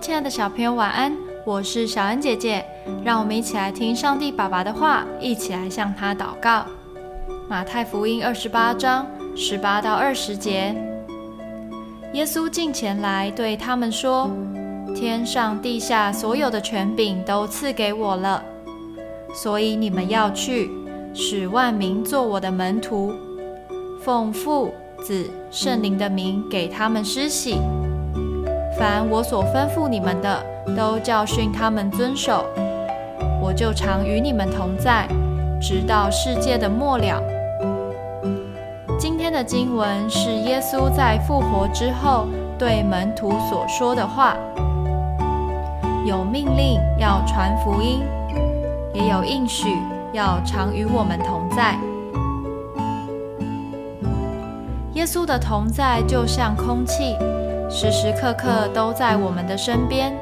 亲爱的小朋友，晚安！我是小恩姐姐，让我们一起来听上帝爸爸的话，一起来向他祷告。马太福音二十八章十八到二十节，耶稣近前来对他们说：“天上地下所有的权柄都赐给我了，所以你们要去，使万民做我的门徒，奉父、子、圣灵的名给他们施洗。”凡我所吩咐你们的，都教训他们遵守。我就常与你们同在，直到世界的末了。今天的经文是耶稣在复活之后对门徒所说的话，有命令要传福音，也有应许要常与我们同在。耶稣的同在就像空气。时时刻刻都在我们的身边。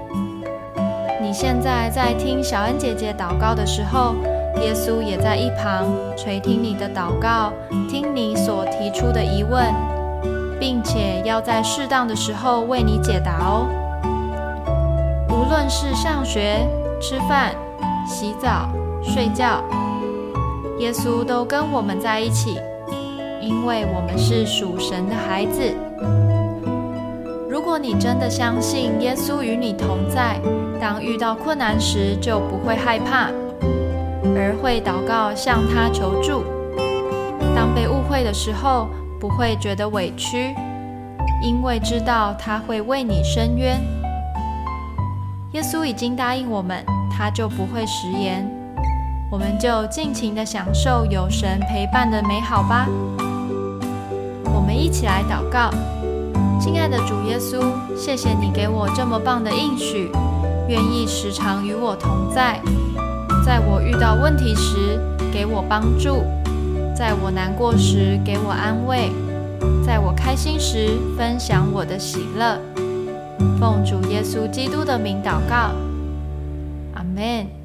你现在在听小恩姐姐祷告的时候，耶稣也在一旁垂听你的祷告，听你所提出的疑问，并且要在适当的时候为你解答哦。无论是上学、吃饭、洗澡、睡觉，耶稣都跟我们在一起，因为我们是属神的孩子。如果你真的相信耶稣与你同在，当遇到困难时就不会害怕，而会祷告向他求助；当被误会的时候，不会觉得委屈，因为知道他会为你伸冤。耶稣已经答应我们，他就不会食言。我们就尽情的享受有神陪伴的美好吧。我们一起来祷告。亲爱的主耶稣，谢谢你给我这么棒的应许，愿意时常与我同在，在我遇到问题时给我帮助，在我难过时给我安慰，在我开心时分享我的喜乐。奉主耶稣基督的名祷告，阿门。